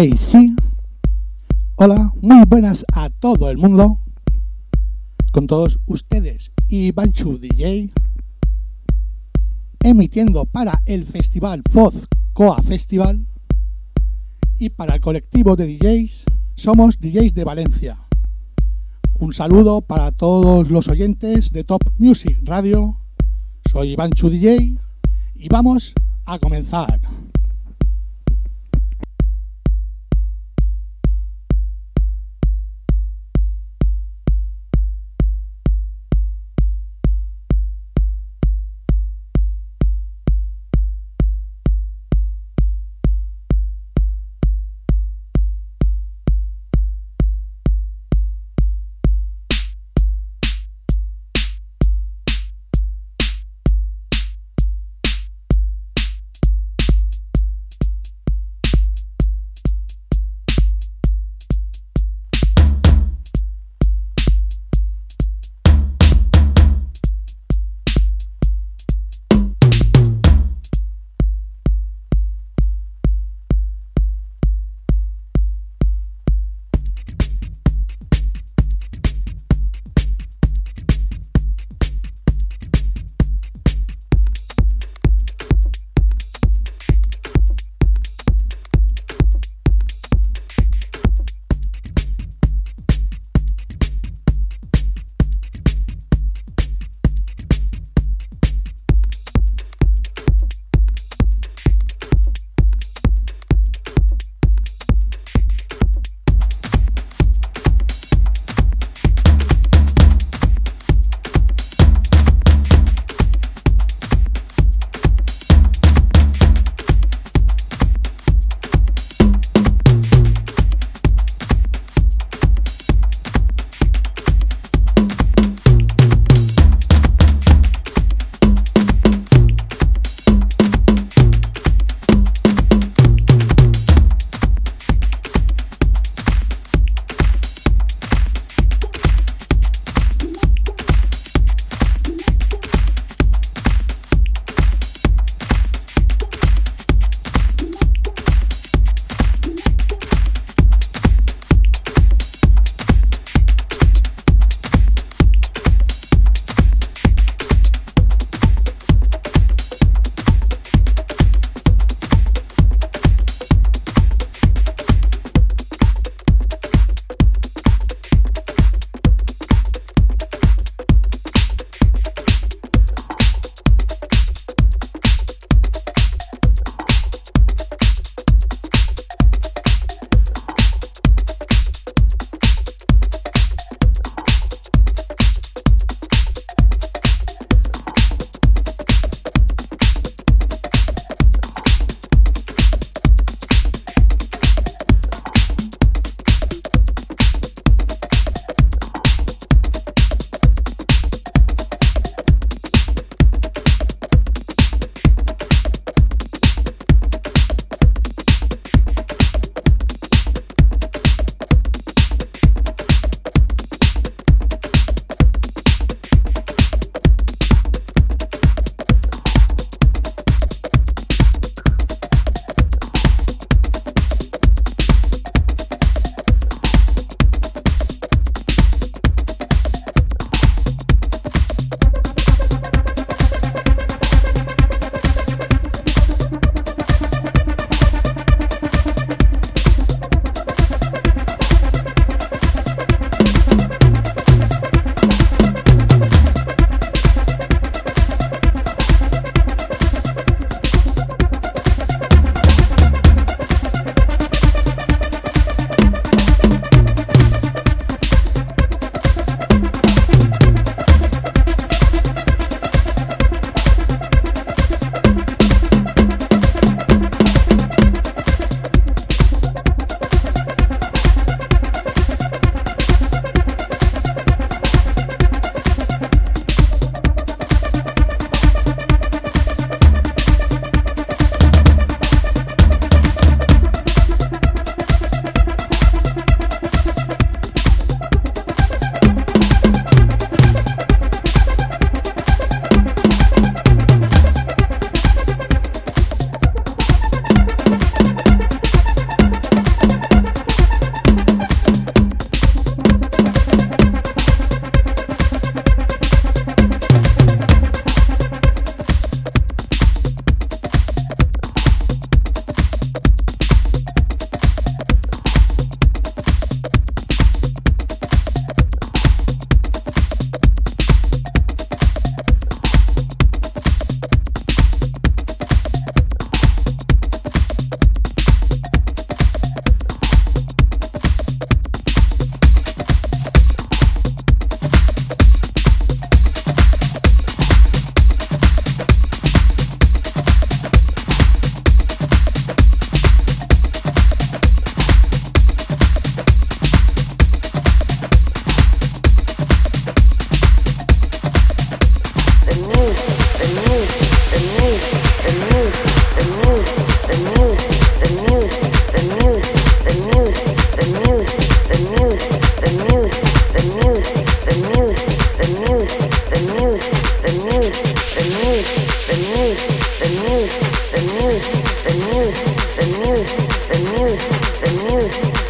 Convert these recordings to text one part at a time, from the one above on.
Hey, sí. Hola, muy buenas a todo el mundo. Con todos ustedes y Banchu DJ. Emitiendo para el festival Foz Coa Festival. Y para el colectivo de DJs, somos DJs de Valencia. Un saludo para todos los oyentes de Top Music Radio. Soy Banchu DJ y vamos a comenzar. the music the music, the music, the music.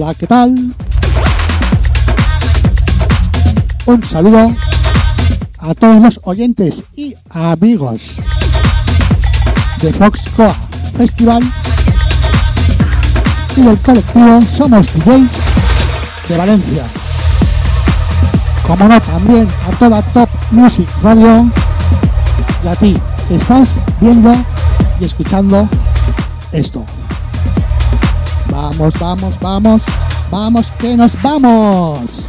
Hola, ¿qué tal? Un saludo a todos los oyentes y amigos de Foxcoa Festival y del colectivo Somos DJs de Valencia. Como no, también a toda Top Music Radio y a ti que estás viendo y escuchando esto. Vamos, vamos, vamos, vamos, que nos vamos.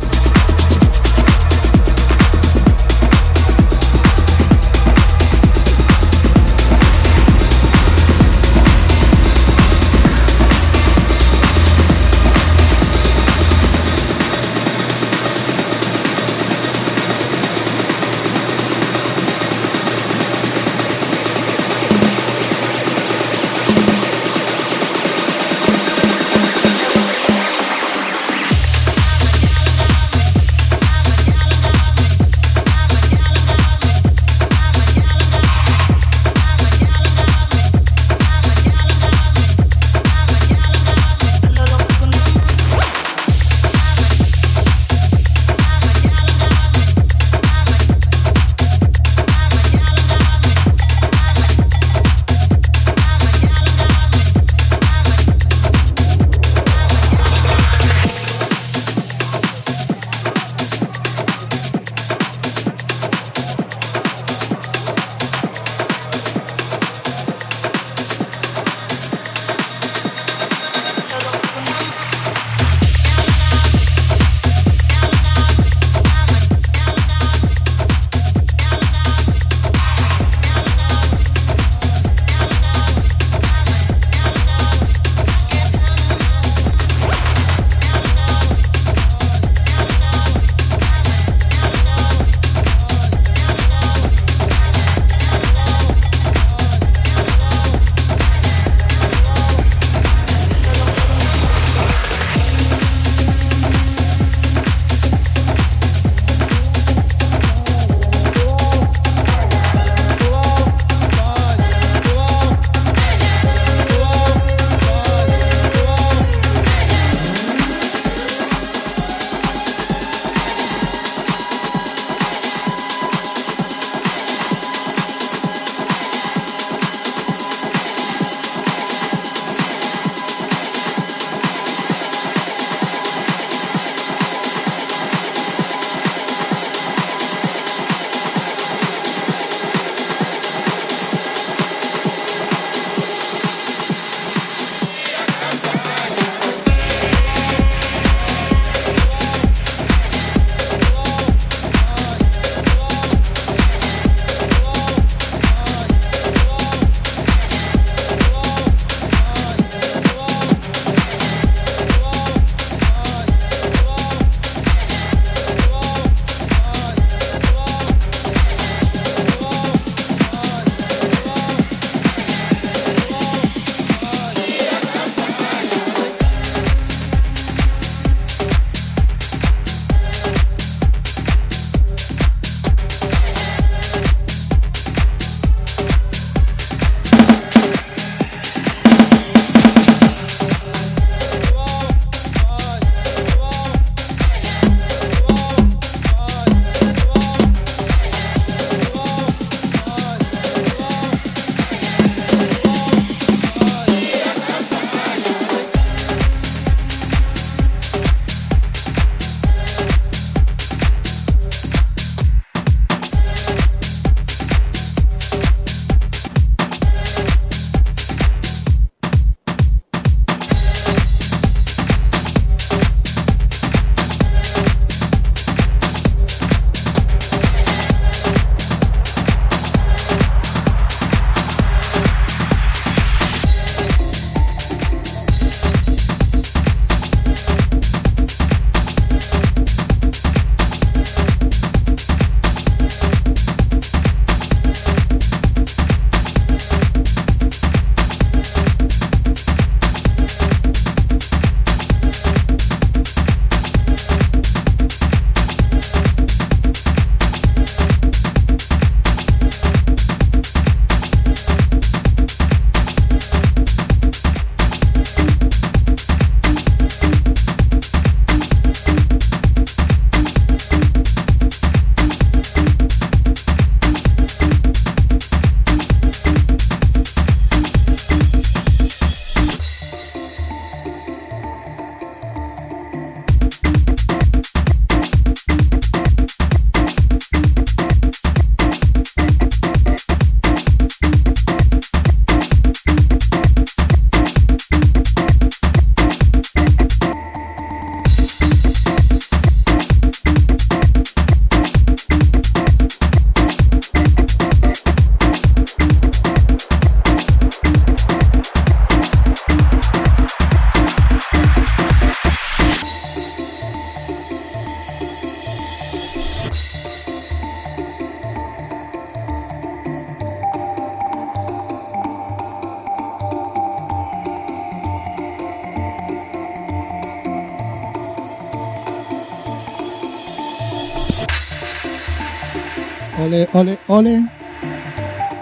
Ole, ole.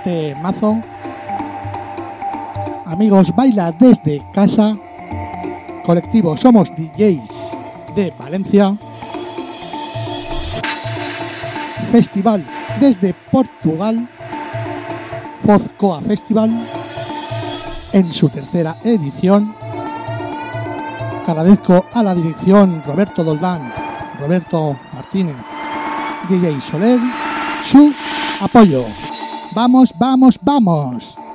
Temazo. Amigos, baila desde casa. Colectivo Somos DJs de Valencia. Festival desde Portugal. Fozcoa Festival en su tercera edición. Agradezco a la dirección Roberto Doldán, Roberto Martínez, DJ Soler, su apoyo. Vamos, vamos, vamos.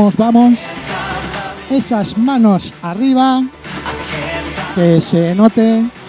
Vamos, vamos. Esas manos arriba. Que se note.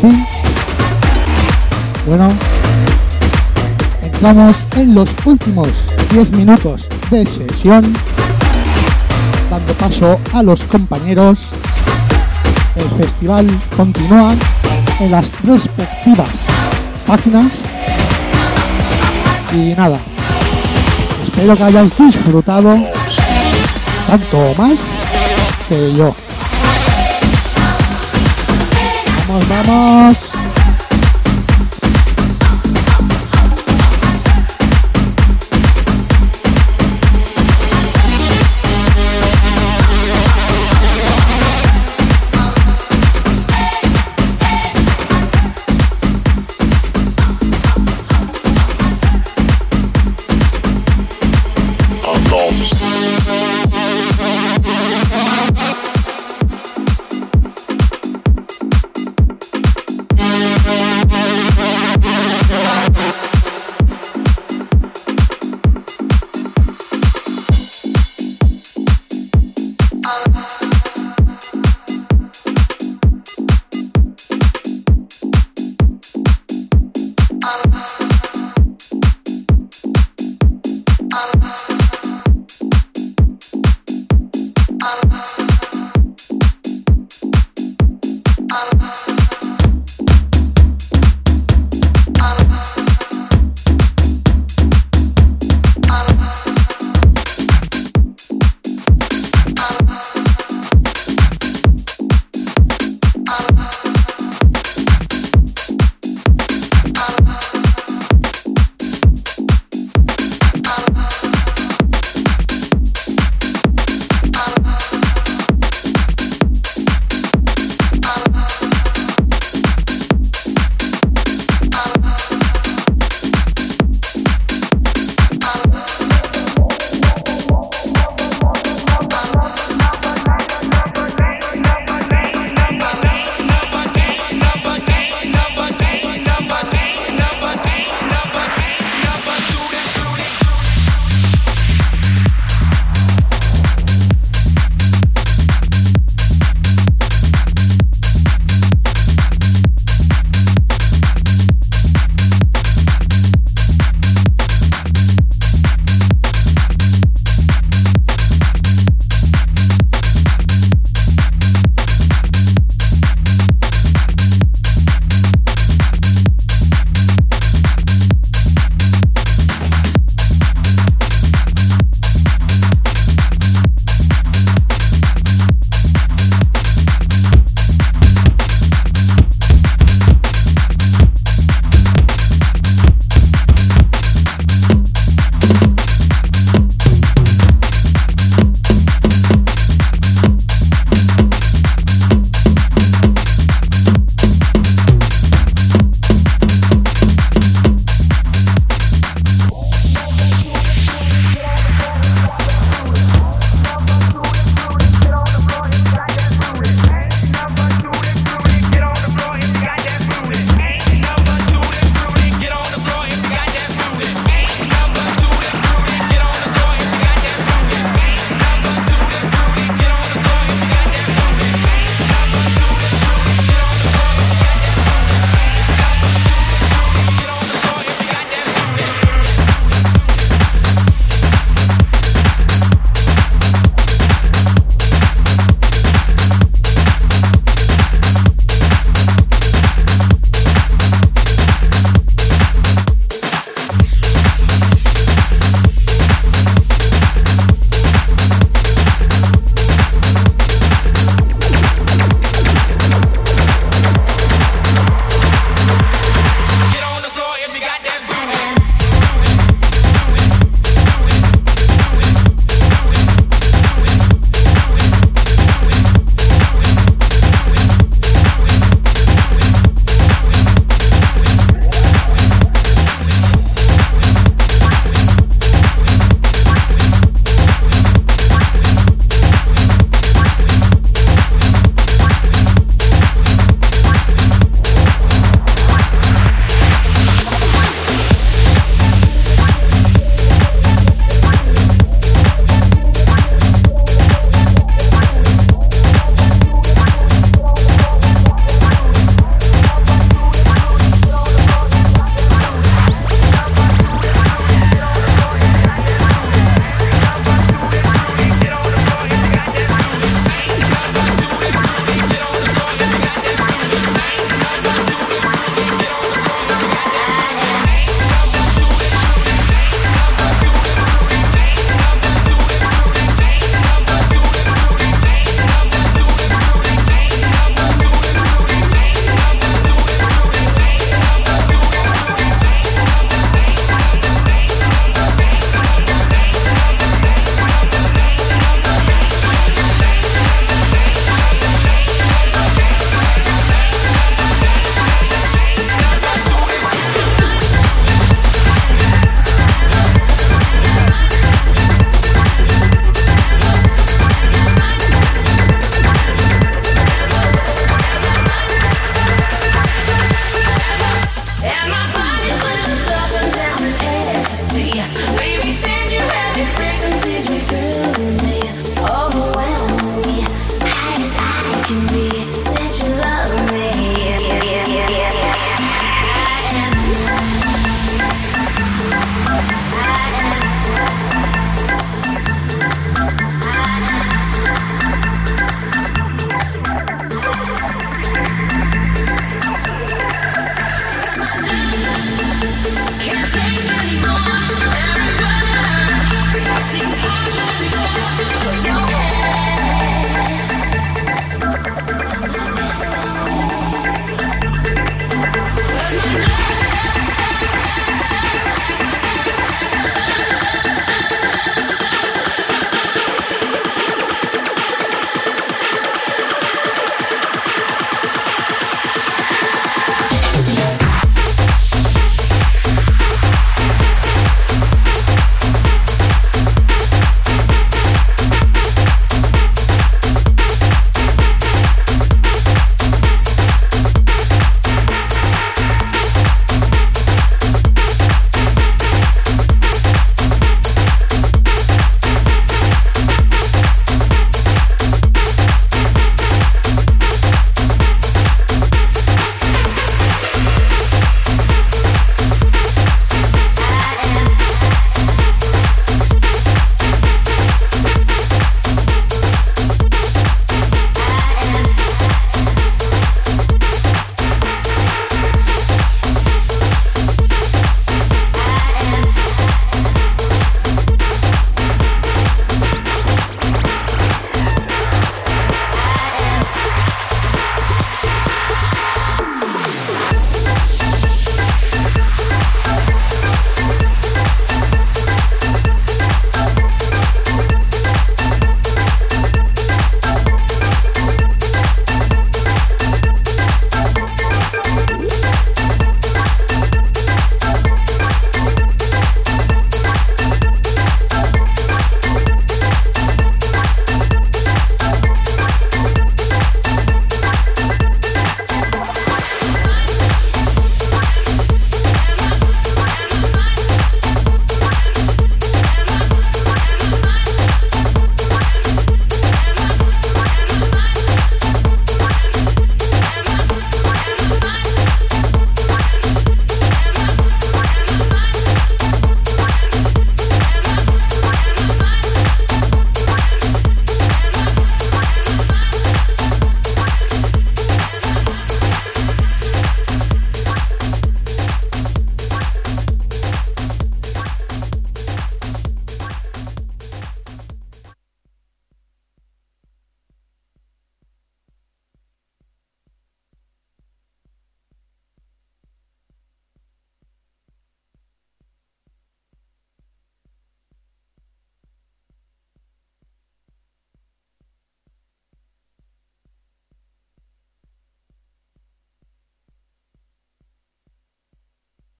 Sí. Bueno, entramos en los últimos 10 minutos de sesión, dando paso a los compañeros. El festival continúa en las respectivas páginas. Y nada, espero que hayáis disfrutado tanto más que yo. Vamos, vamos.